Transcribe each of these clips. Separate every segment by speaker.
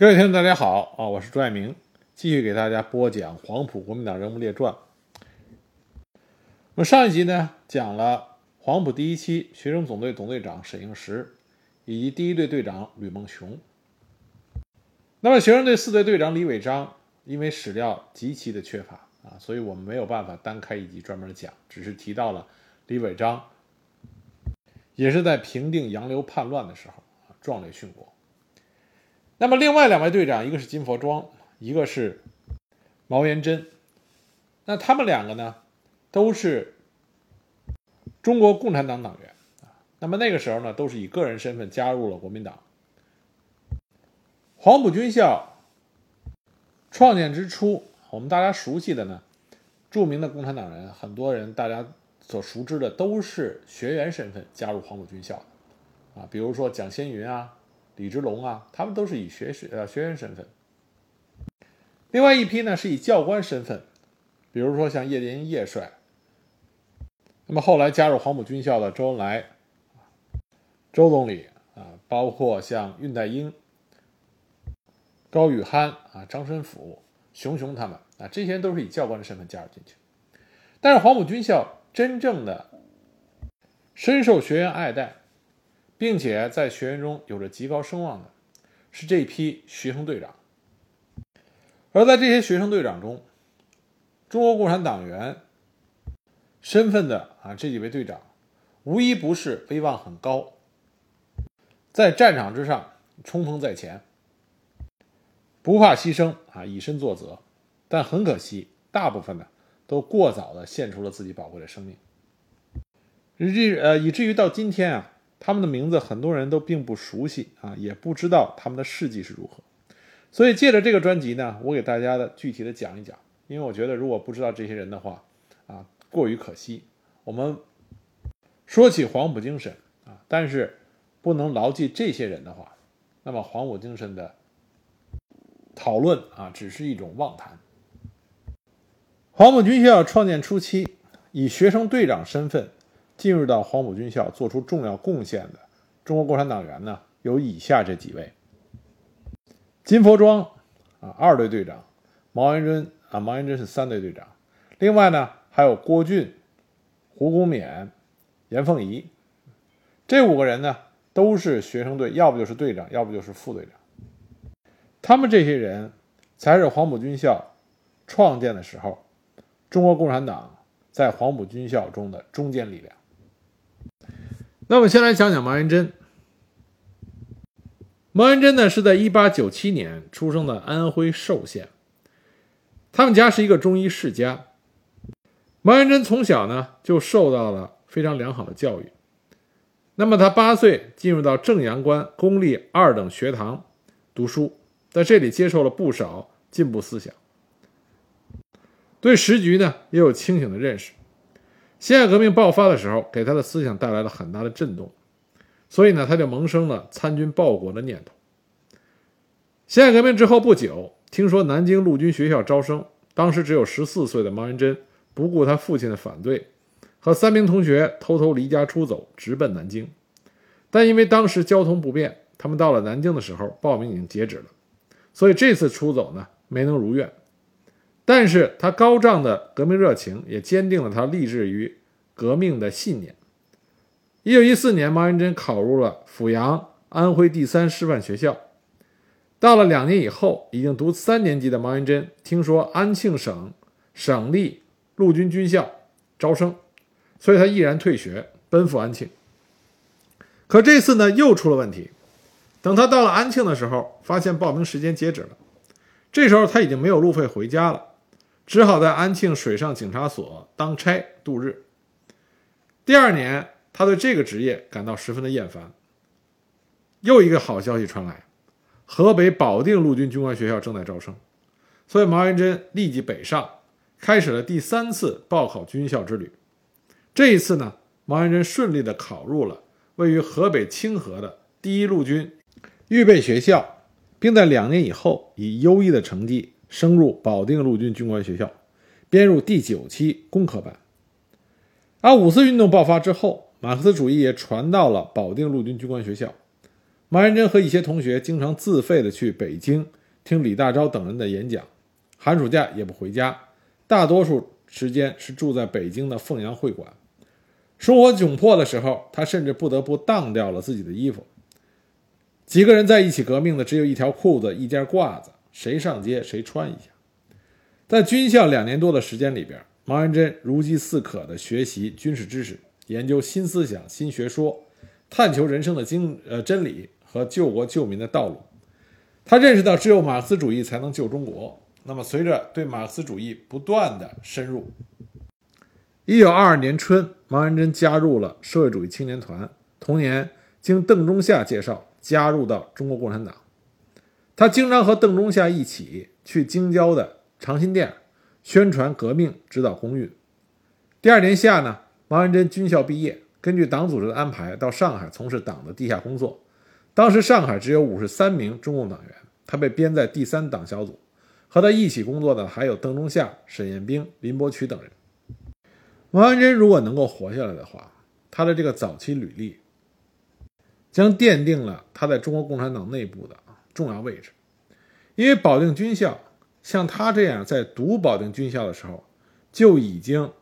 Speaker 1: 各位听众，大家好啊！我是朱爱明，继续给大家播讲《黄埔国民党人物列传》。我们上一集呢讲了黄埔第一期学生总队总队长沈应时，以及第一队队长吕梦熊。那么学生队四队队长李伟章，因为史料极其的缺乏啊，所以我们没有办法单开一集专门讲，只是提到了李伟章，也是在平定杨流叛乱的时候壮烈殉国。那么，另外两位队长，一个是金佛庄，一个是毛元贞。那他们两个呢，都是中国共产党党员啊。那么那个时候呢，都是以个人身份加入了国民党。黄埔军校创建之初，我们大家熟悉的呢，著名的共产党人，很多人大家所熟知的都是学员身份加入黄埔军校的啊，比如说蒋先云啊。李之龙啊，他们都是以学学呃学员身份。另外一批呢是以教官身份，比如说像叶剑英叶帅。那么后来加入黄埔军校的周恩来、周总理啊，包括像恽代英、高宇憨啊、张申府、熊雄他们啊，这些人都是以教官的身份加入进去。但是黄埔军校真正的深受学员爱戴。并且在学员中有着极高声望的，是这批学生队长。而在这些学生队长中，中国共产党员身份的啊这几位队长，无一不是威望很高，在战场之上冲锋在前，不怕牺牲啊以身作则。但很可惜，大部分呢都过早的献出了自己宝贵的生命，以至呃以至于到今天啊。他们的名字很多人都并不熟悉啊，也不知道他们的事迹是如何。所以借着这个专辑呢，我给大家的具体的讲一讲，因为我觉得如果不知道这些人的话，啊，过于可惜。我们说起黄埔精神啊，但是不能牢记这些人的话，那么黄埔精神的讨论啊，只是一种妄谈。黄埔军校创建初期，以学生队长身份。进入到黄埔军校做出重要贡献的中国共产党员呢，有以下这几位：金佛庄啊，二队队长；毛元贞啊，毛元贞是三队队长。另外呢，还有郭俊、胡公勉、严凤仪，这五个人呢，都是学生队，要不就是队长，要不就是副队长。他们这些人才是黄埔军校创建的时候，中国共产党在黄埔军校中的中坚力量。那我们先来讲讲毛元贞。毛元贞呢是在一八九七年出生的安徽寿县，他们家是一个中医世家。毛元贞从小呢就受到了非常良好的教育。那么他八岁进入到正阳关公立二等学堂读书，在这里接受了不少进步思想，对时局呢也有清醒的认识。辛亥革命爆发的时候，给他的思想带来了很大的震动，所以呢，他就萌生了参军报国的念头。辛亥革命之后不久，听说南京陆军学校招生，当时只有十四岁的毛元贞不顾他父亲的反对，和三名同学偷偷离家出走，直奔南京。但因为当时交通不便，他们到了南京的时候，报名已经截止了，所以这次出走呢，没能如愿。但是他高涨的革命热情也坚定了他立志于革命的信念。一九一四年，毛元贞考入了阜阳安徽第三师范学校。到了两年以后，已经读三年级的毛元贞听说安庆省省立陆军军校招生，所以他毅然退学，奔赴安庆。可这次呢，又出了问题。等他到了安庆的时候，发现报名时间截止了。这时候他已经没有路费回家了。只好在安庆水上警察所当差度日。第二年，他对这个职业感到十分的厌烦。又一个好消息传来，河北保定陆军军官学校正在招生，所以毛元贞立即北上，开始了第三次报考军校之旅。这一次呢，毛元贞顺利的考入了位于河北清河的第一陆军预备学校，并在两年以后以优异的成绩。升入保定陆军军官学校，编入第九期工科班。而五四运动爆发之后，马克思主义也传到了保定陆军军官学校。马元贞和一些同学经常自费的去北京听李大钊等人的演讲，寒暑假也不回家，大多数时间是住在北京的凤阳会馆。生活窘迫的时候，他甚至不得不当掉了自己的衣服。几个人在一起革命的，只有一条裤子、一件褂子，谁上街谁穿一下。在军校两年多的时间里边，毛元贞如饥似渴地学习军事知识，研究新思想、新学说，探求人生的经呃真理和救国救民的道路。他认识到，只有马克思主义才能救中国。那么，随着对马克思主义不断的深入，一九二二年春，毛元贞加入了社会主义青年团。同年，经邓中夏介绍，加入到中国共产党。他经常和邓中夏一起去京郊的长辛店宣传革命、指导工运。第二年夏呢，毛元贞军校毕业，根据党组织的安排，到上海从事党的地下工作。当时上海只有五十三名中共党员，他被编在第三党小组。和他一起工作的还有邓中夏、沈雁冰、林伯渠等人。毛元贞如果能够活下来的话，他的这个早期履历将奠定了他在中国共产党内部的重要位置。因为保定军校像他这样在读保定军校的时候就已经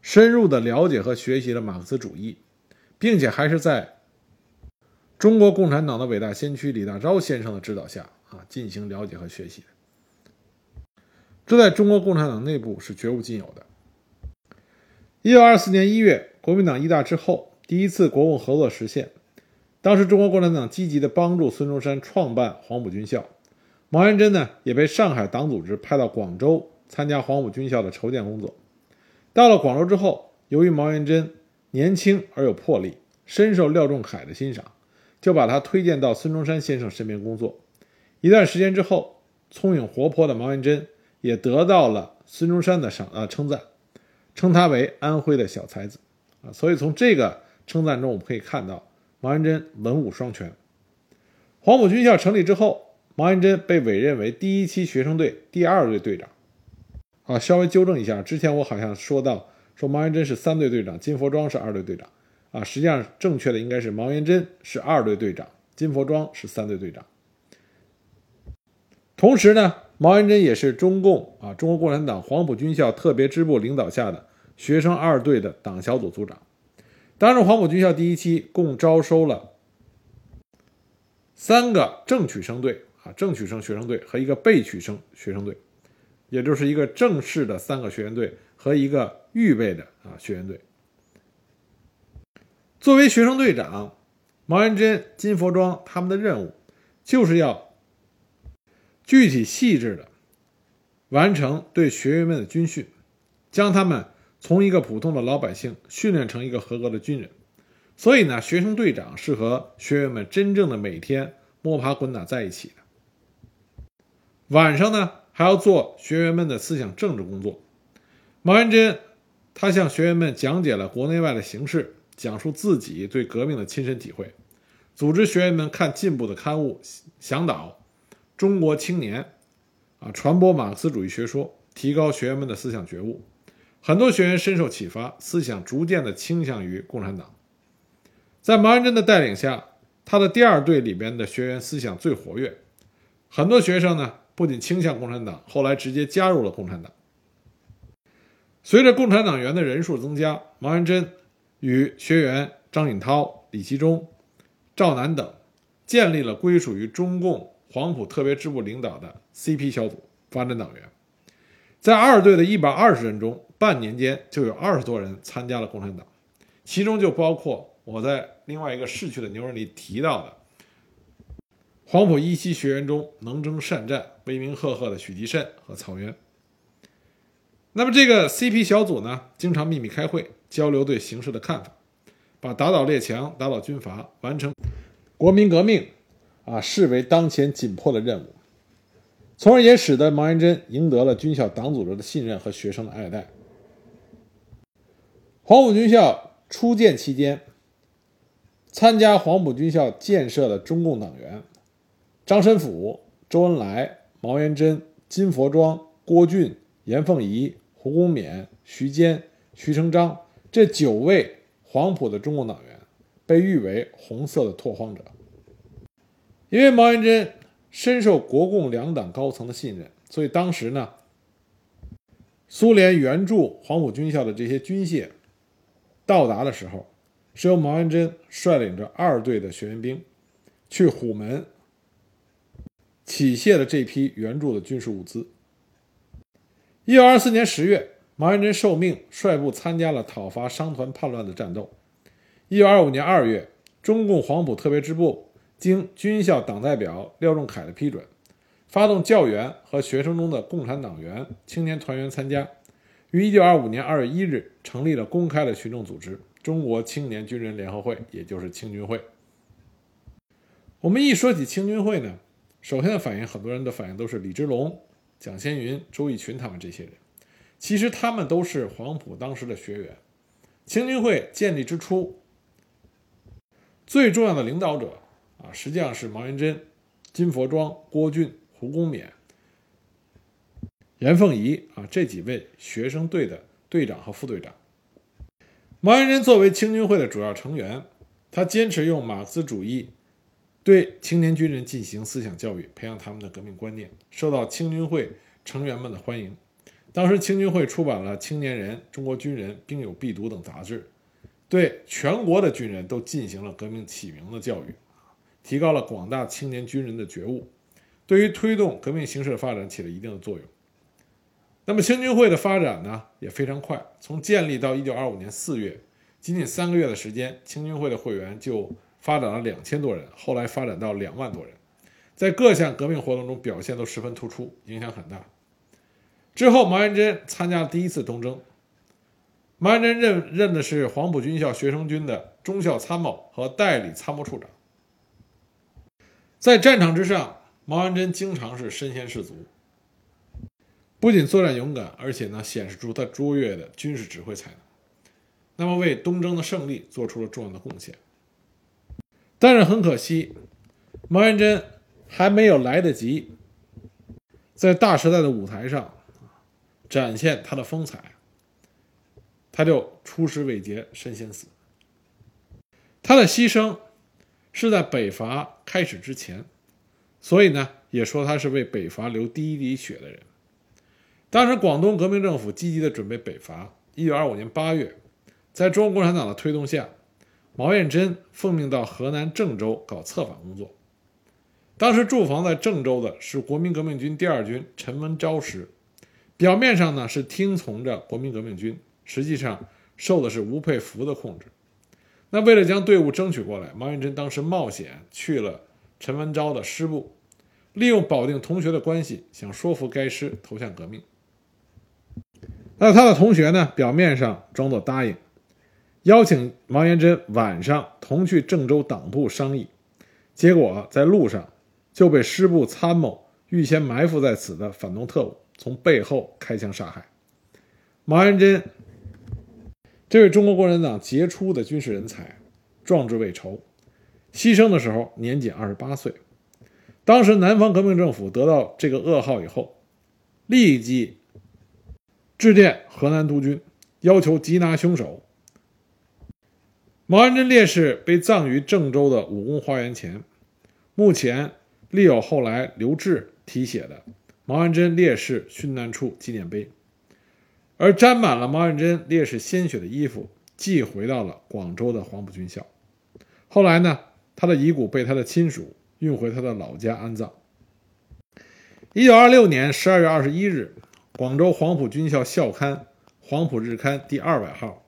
Speaker 1: 深入的了解和学习了马克思主义，并且还是在中国共产党的伟大先驱李大钊先生的指导下啊进行了解和学习的，这在中国共产党内部是绝无仅有的。一九二四年一月，国民党一大之后，第一次国共合作实现。当时，中国共产党积极地帮助孙中山创办黄埔军校。毛元贞呢，也被上海党组织派到广州参加黄埔军校的筹建工作。到了广州之后，由于毛元贞年轻而有魄力，深受廖仲恺的欣赏，就把他推荐到孙中山先生身边工作。一段时间之后，聪颖活泼的毛元贞也得到了孙中山的赏啊称赞。称他为安徽的小才子，啊，所以从这个称赞中，我们可以看到毛元贞文武双全。黄埔军校成立之后，毛元贞被委任为第一期学生队第二队队长。啊，稍微纠正一下，之前我好像说到说毛元贞是三队队长，金佛庄是二队队长。啊，实际上正确的应该是毛元贞是二队队长，金佛庄是三队队长。同时呢。毛元贞也是中共啊，中国共产党黄埔军校特别支部领导下的学生二队的党小组组长。当时黄埔军校第一期共招收了三个正取生队啊，正取生学生队和一个备取生学生队，也就是一个正式的三个学员队和一个预备的啊学员队。作为学生队长，毛元贞、金佛庄他们的任务就是要。具体细致的完成对学员们的军训，将他们从一个普通的老百姓训练成一个合格的军人。所以呢，学生队长是和学员们真正的每天摸爬滚打在一起的。晚上呢，还要做学员们的思想政治工作。毛元贞他向学员们讲解了国内外的形势，讲述自己对革命的亲身体会，组织学员们看进步的刊物，向导。中国青年，啊，传播马克思主义学说，提高学员们的思想觉悟。很多学员深受启发，思想逐渐的倾向于共产党。在毛元贞的带领下，他的第二队里边的学员思想最活跃。很多学生呢，不仅倾向共产党，后来直接加入了共产党。随着共产党员的人数增加，毛元贞与学员张允涛、李其忠、赵南等建立了归属于中共。黄埔特别支部领导的 CP 小组发展党员，在二队的一百二十人中，半年间就有二十多人参加了共产党，其中就包括我在另外一个逝去的牛人里提到的黄埔一期学员中能征善战、威名赫赫的许继慎和曹渊。那么这个 CP 小组呢，经常秘密开会，交流对形势的看法，把打倒列强、打倒军阀、完成国民革命。啊，视为当前紧迫的任务，从而也使得毛元贞赢得了军校党组织的信任和学生的爱戴。黄埔军校初建期间，参加黄埔军校建设的中共党员张申府、周恩来、毛元贞、金佛庄、郭俊、严凤仪、胡公冕、徐坚、徐成章这九位黄埔的中共党员，被誉为“红色的拓荒者”。因为毛元贞深受国共两党高层的信任，所以当时呢，苏联援助黄埔军校的这些军械到达的时候，是由毛元贞率领着二队的学员兵去虎门起卸了这批援助的军事物资。一九二四年十月，毛元贞受命率部参加了讨伐商团叛乱的战斗。一九二五年二月，中共黄埔特别支部。经军校党代表廖仲恺的批准，发动教员和学生中的共产党员、青年团员参加，于1925年2月1日成立了公开的群众组织——中国青年军人联合会，也就是青军会。我们一说起青军会呢，首先的反应，很多人的反应都是李之龙、蒋先云、周逸群他们这些人。其实他们都是黄埔当时的学员。青军会建立之初，最重要的领导者。啊，实际上是毛元贞、金佛庄、郭俊、胡公勉、严凤仪啊这几位学生队的队长和副队长。毛元贞作为青军会的主要成员，他坚持用马克思主义对青年军人进行思想教育，培养他们的革命观念，受到青军会成员们的欢迎。当时青军会出版了《青年人》《中国军人》《兵友必读》等杂志，对全国的军人都进行了革命启蒙的教育。提高了广大青年军人的觉悟，对于推动革命形势的发展起了一定的作用。那么青军会的发展呢也非常快，从建立到一九二五年四月，仅仅三个月的时间，青军会的会员就发展了两千多人，后来发展到两万多人，在各项革命活动中表现都十分突出，影响很大。之后，毛元贞参加了第一次东征，毛元贞任任的是黄埔军校学生军的中校参谋和代理参谋处长。在战场之上，毛元贞经常是身先士卒，不仅作战勇敢，而且呢显示出他卓越的军事指挥才能，那么为东征的胜利做出了重要的贡献。但是很可惜，毛元贞还没有来得及在大时代的舞台上展现他的风采，他就出师未捷身先死。他的牺牲。是在北伐开始之前，所以呢，也说他是为北伐流第一滴血的人。当时广东革命政府积极的准备北伐。一九二五年八月，在中国共产党的推动下，毛彦珍奉命到河南郑州搞策反工作。当时驻防在郑州的是国民革命军第二军陈文昭师，表面上呢是听从着国民革命军，实际上受的是吴佩孚的控制。那为了将队伍争取过来，毛元贞当时冒险去了陈文昭的师部，利用保定同学的关系，想说服该师投向革命。那他的同学呢，表面上装作答应，邀请毛元贞晚上同去郑州党部商议，结果在路上就被师部参谋预先埋伏在此的反动特务从背后开枪杀害。毛元贞。这位中国共产党杰出的军事人才，壮志未酬，牺牲的时候年仅二十八岁。当时南方革命政府得到这个噩耗以后，立即致电河南督军，要求缉拿凶手。毛岸贞烈士被葬于郑州的武功花园前，目前立有后来刘志题写的“毛岸贞烈士殉难处纪念碑”。而沾满了毛远贞烈士鲜血的衣服寄回到了广州的黄埔军校。后来呢，他的遗骨被他的亲属运回他的老家安葬。一九二六年十二月二十一日，广州黄埔军校校刊《黄埔日刊》第二百号，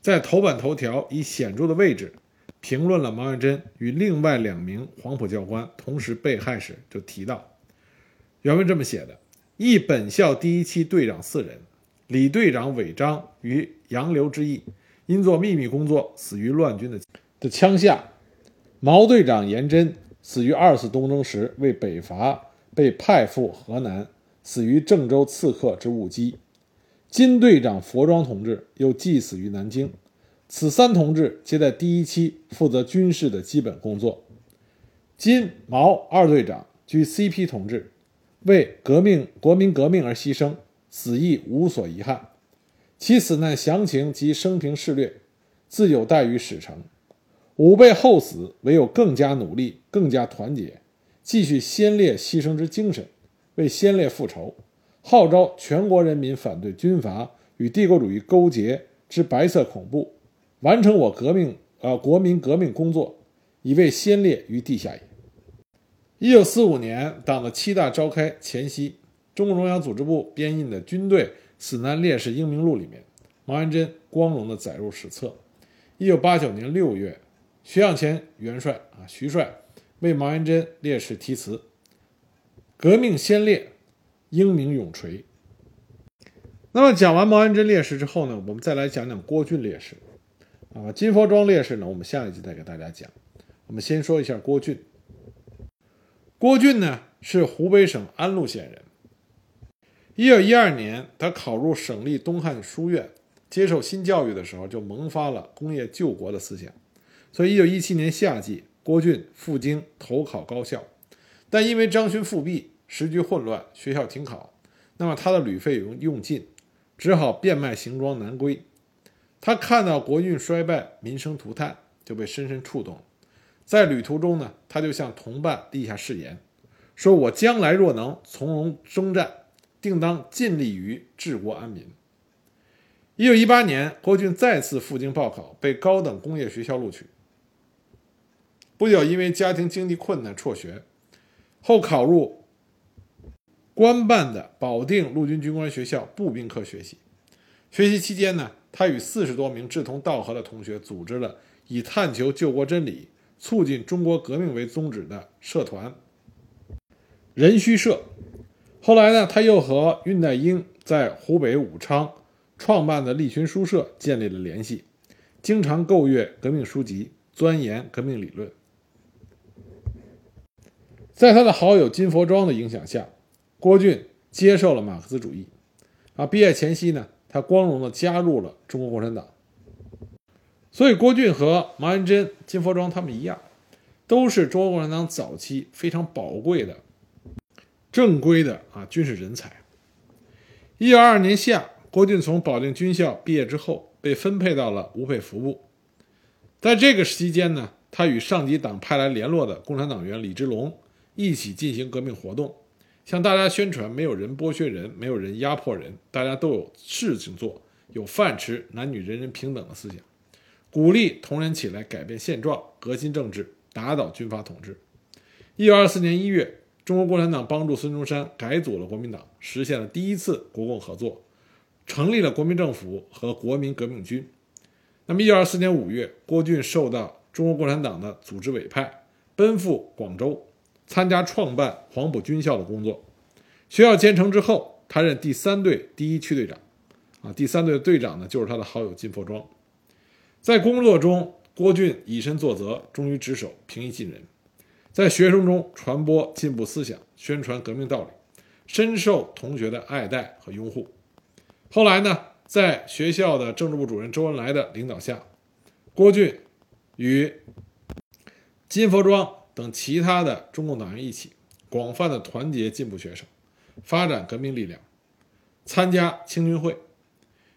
Speaker 1: 在头版头条以显著的位置评论了毛远贞与另外两名黄埔教官同时被害时，就提到，原文这么写的：一本校第一期队长四人。李队长韦章于杨流之役，因做秘密工作死于乱军的的枪下；毛队长严真死于二次东征时为北伐被派赴河南，死于郑州刺客之误击；金队长佛庄同志又祭死于南京。此三同志皆在第一期负责军事的基本工作。金毛二队长居 CP 同志为革命国民革命而牺牲。死亦无所遗憾，其死难详情及生平事略，自有待于史成。吾辈后死，唯有更加努力，更加团结，继续先烈牺牲之精神，为先烈复仇，号召全国人民反对军阀与帝国主义勾结之白色恐怖，完成我革命呃国民革命工作，以为先烈于地下也。一九四五年，党的七大召开前夕，中共中央组织部编印的《军队死难烈士英名录》里面，毛元贞光荣地载入史册。一九八九年六月，徐向前元帅啊，徐帅为毛元贞烈士题词：“革命先烈，英名永垂。”那么讲完毛元贞烈士之后呢，我们再来讲讲郭俊烈士。啊，金佛庄烈士呢，我们下一集再给大家讲。我们先说一下郭俊。郭俊呢是湖北省安陆县人。一九一二年，他考入省立东汉书院，接受新教育的时候，就萌发了工业救国的思想。所以，一九一七年夏季，郭俊赴京投考高校，但因为张勋复辟，时局混乱，学校停考，那么他的旅费用用尽，只好变卖行装南归。他看到国运衰败，民生涂炭，就被深深触动。在旅途中呢，他就向同伴立下誓言，说：“我将来若能从容征战，定当尽力于治国安民。”一九一八年，郭俊再次赴京报考，被高等工业学校录取。不久，因为家庭经济困难辍学，后考入官办的保定陆军军官学校步兵科学习。学习期间呢，他与四十多名志同道合的同学组织了以探求救国真理。促进中国革命为宗旨的社团——人虚社。后来呢，他又和恽代英在湖北武昌创办的立群书社建立了联系，经常购阅革命书籍，钻研革命理论。在他的好友金佛庄的影响下，郭俊接受了马克思主义。啊，毕业前夕呢，他光荣地加入了中国共产党。所以，郭俊和毛元贞、金佛庄他们一样，都是中国共产党早期非常宝贵的正规的啊军事人才。一九二二年夏，郭俊从保定军校毕业之后，被分配到了吴佩孚部。在这个期间呢，他与上级党派来联络的共产党员李之龙一起进行革命活动，向大家宣传没有人剥削人，没有人压迫人，大家都有事情做，有饭吃，男女人人平等的思想。鼓励同仁起来改变现状、革新政治、打倒军阀统治。一九二四年一月，中国共产党帮助孙中山改组了国民党，实现了第一次国共合作，成立了国民政府和国民革命军。那么，一九二四年五月，郭俊受到中国共产党的组织委派，奔赴广州，参加创办黄埔军校的工作。学校建成之后，他任第三队第一区队长。啊，第三队的队长呢，就是他的好友金佛庄。在工作中，郭俊以身作则，忠于职守，平易近人。在学生中传播进步思想，宣传革命道理，深受同学的爱戴和拥护。后来呢，在学校的政治部主任周恩来的领导下，郭俊与金佛庄等其他的中共党员一起，广泛的团结进步学生，发展革命力量，参加青军会，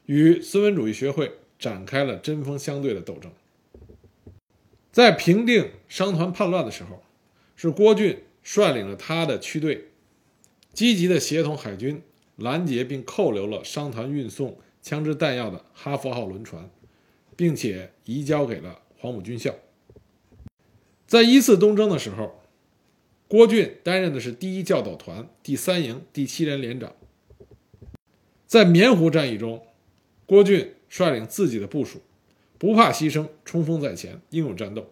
Speaker 1: 与孙文主义学会。展开了针锋相对的斗争。在平定商团叛乱的时候，是郭俊率领了他的区队，积极的协同海军拦截并扣留了商团运送枪支弹药的“哈佛号”轮船，并且移交给了黄埔军校。在一次东征的时候，郭俊担任的是第一教导团第三营第七连连长。在棉湖战役中，郭俊。率领自己的部署，不怕牺牲，冲锋在前，英勇战斗。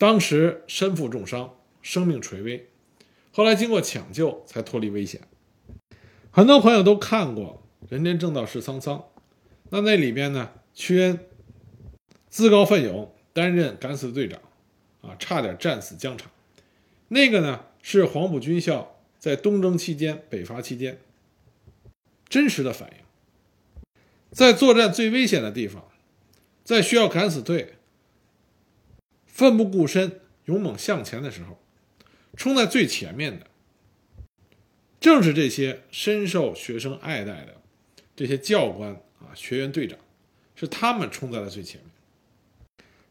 Speaker 1: 当时身负重伤，生命垂危，后来经过抢救才脱离危险。很多朋友都看过《人间正道是沧桑》，那那里边呢，屈恩自告奋勇担任敢死队长，啊，差点战死疆场。那个呢，是黄埔军校在东征期间、北伐期间真实的反应。在作战最危险的地方，在需要敢死队奋不顾身、勇猛向前的时候，冲在最前面的，正是这些深受学生爱戴的这些教官啊、学员队长，是他们冲在了最前面。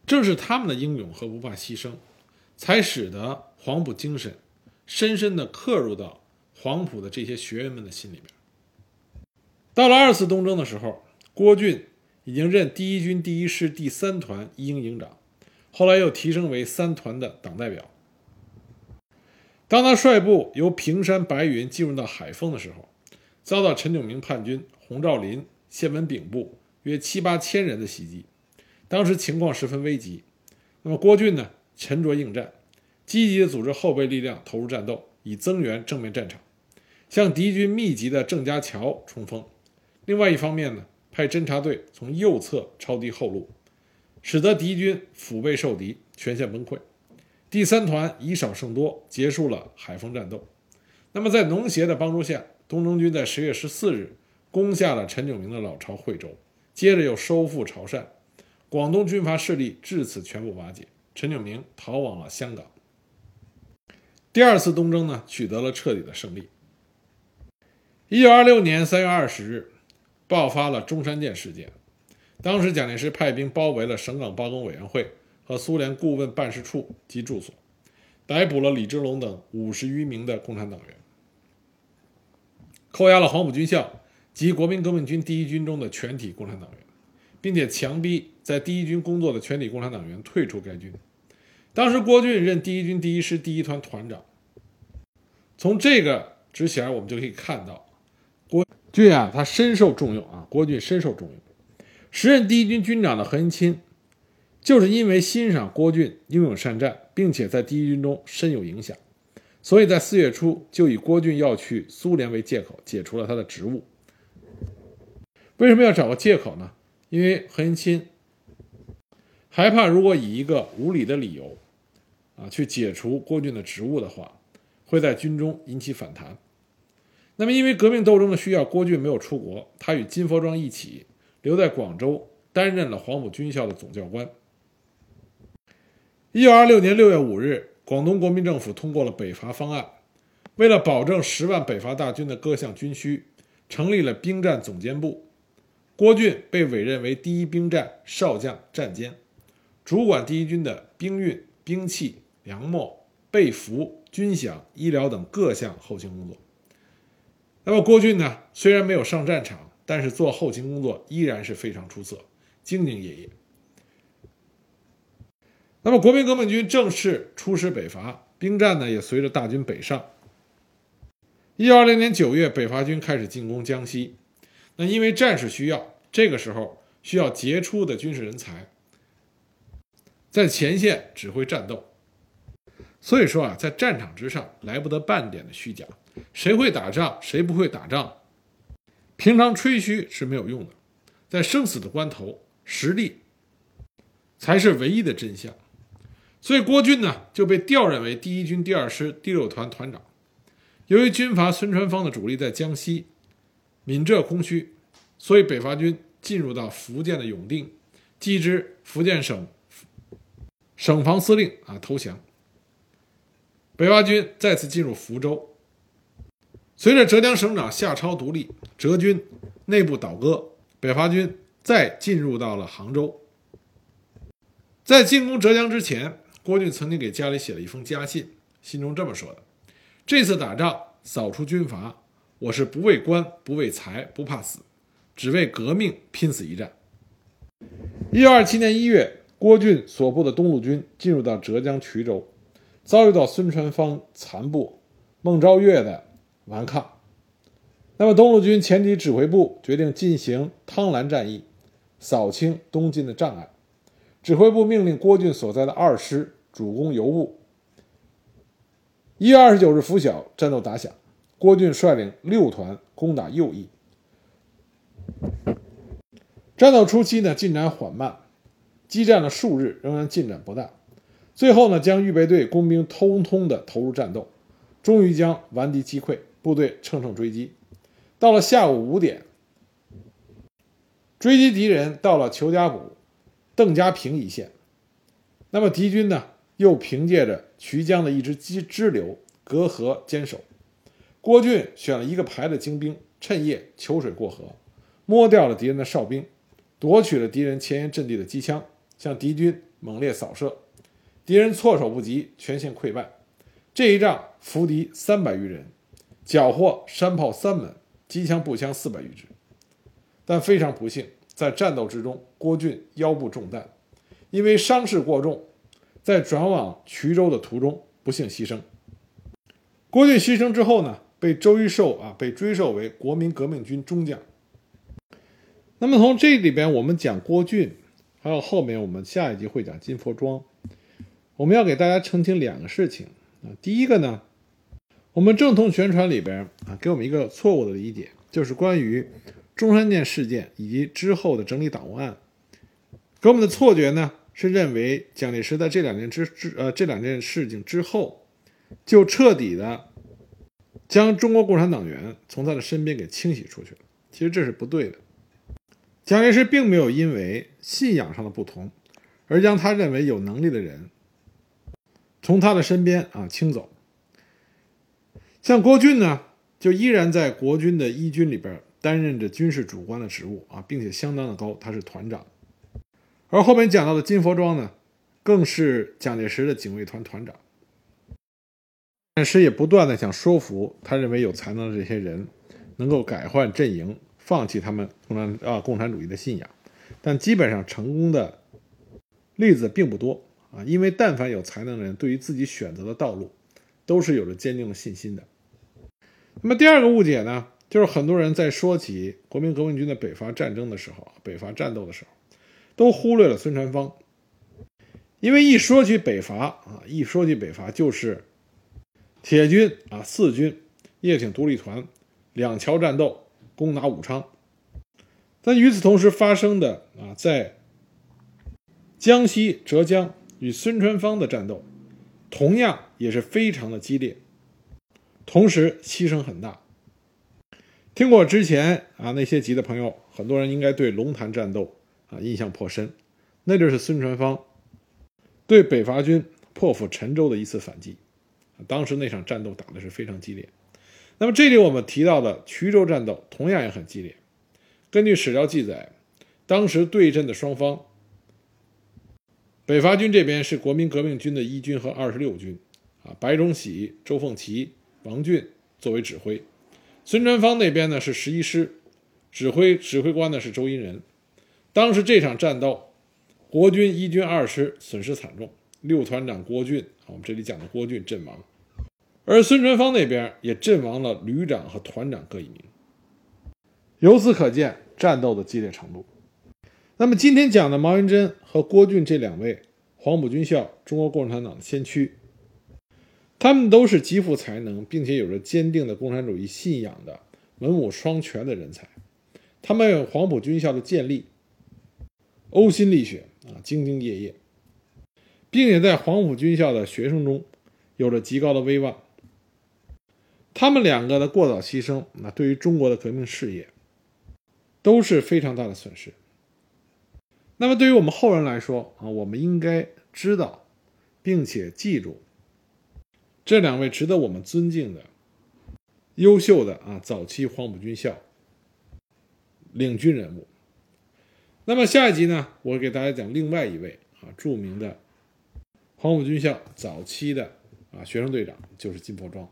Speaker 1: 正是他们的英勇和不怕牺牲，才使得黄埔精神深深地刻入到黄埔的这些学员们的心里边。到了二次东征的时候，郭俊已经任第一军第一师第三团一营营长，后来又提升为三团的党代表。当他率部由平山白云进入到海丰的时候，遭到陈炯明叛军、洪兆麟、谢文炳部约七八千人的袭击，当时情况十分危急。那么郭俊呢，沉着应战，积极的组织后备力量投入战斗，以增援正面战场，向敌军密集的郑家桥冲锋。另外一方面呢，派侦察队从右侧抄敌后路，使得敌军腹背受敌，全线崩溃。第三团以少胜多，结束了海丰战斗。那么在农协的帮助下，东征军在十月十四日攻下了陈炯明的老巢惠州，接着又收复潮汕，广东军阀势力至此全部瓦解，陈炯明逃往了香港。第二次东征呢，取得了彻底的胜利。一九二六年三月二十日，爆发了中山舰事件，当时蒋介石派兵包围了省港罢工委员会。和苏联顾问办事处及住所，逮捕了李之龙等五十余名的共产党员，扣押了黄埔军校及国民革命军第一军中的全体共产党员，并且强逼在第一军工作的全体共产党员退出该军。当时郭俊任第一军第一师第一团团长。从这个之前我们就可以看到，郭俊啊，他深受重用啊。郭俊深受重用，时任第一军军长的何应钦。就是因为欣赏郭俊英勇善战，并且在第一军中深有影响，所以在四月初就以郭俊要去苏联为借口解除了他的职务。为什么要找个借口呢？因为何应钦害怕，如果以一个无理的理由啊去解除郭俊的职务的话，会在军中引起反弹。那么，因为革命斗争的需要，郭俊没有出国，他与金佛庄一起留在广州，担任了黄埔军校的总教官。一九二六年六月五日，广东国民政府通过了北伐方案。为了保证十万北伐大军的各项军需，成立了兵站总监部。郭俊被委任为第一兵站少将战监，主管第一军的兵运、兵器、粮秣、被服、军饷、医疗等各项后勤工作。那么郭俊呢？虽然没有上战场，但是做后勤工作依然是非常出色，兢兢业业。那么，国民革命军正式出师北伐，兵站呢也随着大军北上。一九二零年九月，北伐军开始进攻江西。那因为战事需要，这个时候需要杰出的军事人才在前线指挥战斗。所以说啊，在战场之上来不得半点的虚假。谁会打仗，谁不会打仗，平常吹嘘是没有用的。在生死的关头，实力才是唯一的真相。所以郭俊呢就被调任为第一军第二师第六团团长。由于军阀孙传芳的主力在江西、闽浙空虚，所以北伐军进入到福建的永定，击之福建省省防司令啊投降。北伐军再次进入福州。随着浙江省长夏超独立，浙军内部倒戈，北伐军再进入到了杭州。在进攻浙江之前。郭俊曾经给家里写了一封家信，信中这么说的：“这次打仗扫除军阀，我是不为官、不为财、不怕死，只为革命拼死一战。”一九二七年一月，郭俊所部的东路军进入到浙江衢州，遭遇到孙传芳残部孟昭月的顽抗。那么，东路军前敌指挥部决定进行汤兰战役，扫清东进的障碍。指挥部命令郭俊所在的二师。主攻邮部。一月二十九日拂晓，战斗打响，郭俊率领六团攻打右翼。战斗初期呢，进展缓慢，激战了数日，仍然进展不大。最后呢，将预备队工兵通通的投入战斗，终于将顽敌击溃，部队乘胜追击。到了下午五点，追击敌人到了裘家堡、邓家坪一线。那么敌军呢？又凭借着衢江的一支支支流隔河坚守，郭俊选了一个排的精兵，趁夜求水过河，摸掉了敌人的哨兵，夺取了敌人前沿阵地的机枪，向敌军猛烈扫射，敌人措手不及，全线溃败。这一仗俘敌三百余人，缴获山炮三门，机枪步枪四百余支。但非常不幸，在战斗之中，郭俊腰部中弹，因为伤势过重，在转往衢州的途中不幸牺牲。郭俊牺牲之后呢，被周玉寿啊被追授为国民革命军中将。那么从这里边，我们讲郭俊，还有后面我们下一集会讲金佛庄，我们要给大家澄清两个事情啊。第一个呢，我们正统宣传里边啊给我们一个错误的理解，就是关于中山舰事件以及之后的整理党务案，给我们的错觉呢是认为蒋介石在这两件之之呃这两件事情之后。就彻底的将中国共产党员从他的身边给清洗出去了。其实这是不对的。蒋介石并没有因为信仰上的不同而将他认为有能力的人从他的身边啊清走。像郭俊呢，就依然在国军的一军里边担任着军事主官的职务啊，并且相当的高，他是团长。而后面讲到的金佛庄呢，更是蒋介石的警卫团团长。蒋介石也不断的想说服他认为有才能的这些人，能够改换阵营，放弃他们共产啊共产主义的信仰，但基本上成功的例子并不多啊，因为但凡有才能的人，对于自己选择的道路，都是有着坚定的信心的。那么第二个误解呢，就是很多人在说起国民革命军的北伐战争的时候，北伐战斗的时候，都忽略了孙传芳，因为一说起北伐啊，一说起北伐就是。铁军啊，四军、叶挺独立团、两桥战斗，攻打武昌。但与此同时发生的啊，在江西、浙江与孙传芳的战斗，同样也是非常的激烈，同时牺牲很大。听过之前啊那些集的朋友，很多人应该对龙潭战斗啊印象颇深，那就是孙传芳对北伐军破釜沉舟的一次反击。当时那场战斗打的是非常激烈，那么这里我们提到的衢州战斗同样也很激烈。根据史料记载，当时对阵的双方，北伐军这边是国民革命军的一军和二十六军，啊，白崇禧、周凤岐、王俊作为指挥；孙传芳那边呢是十一师，指挥指挥官呢是周荫人。当时这场战斗，国军一军二师损失惨重，六团长郭俊，我们这里讲的郭俊阵亡。而孙传芳那边也阵亡了旅长和团长各一名，由此可见战斗的激烈程度。那么今天讲的毛元贞和郭俊这两位黄埔军校中国共产党的先驱，他们都是极富才能，并且有着坚定的共产主义信仰的文武双全的人才。他们为黄埔军校的建立呕心沥血啊，兢兢业业，并且在黄埔军校的学生中有着极高的威望。他们两个的过早牺牲，那对于中国的革命事业都是非常大的损失。那么，对于我们后人来说啊，我们应该知道，并且记住这两位值得我们尊敬的、优秀的啊早期黄埔军校领军人物。那么下一集呢，我给大家讲另外一位啊著名的黄埔军校早期的啊学生队长，就是金佛庄。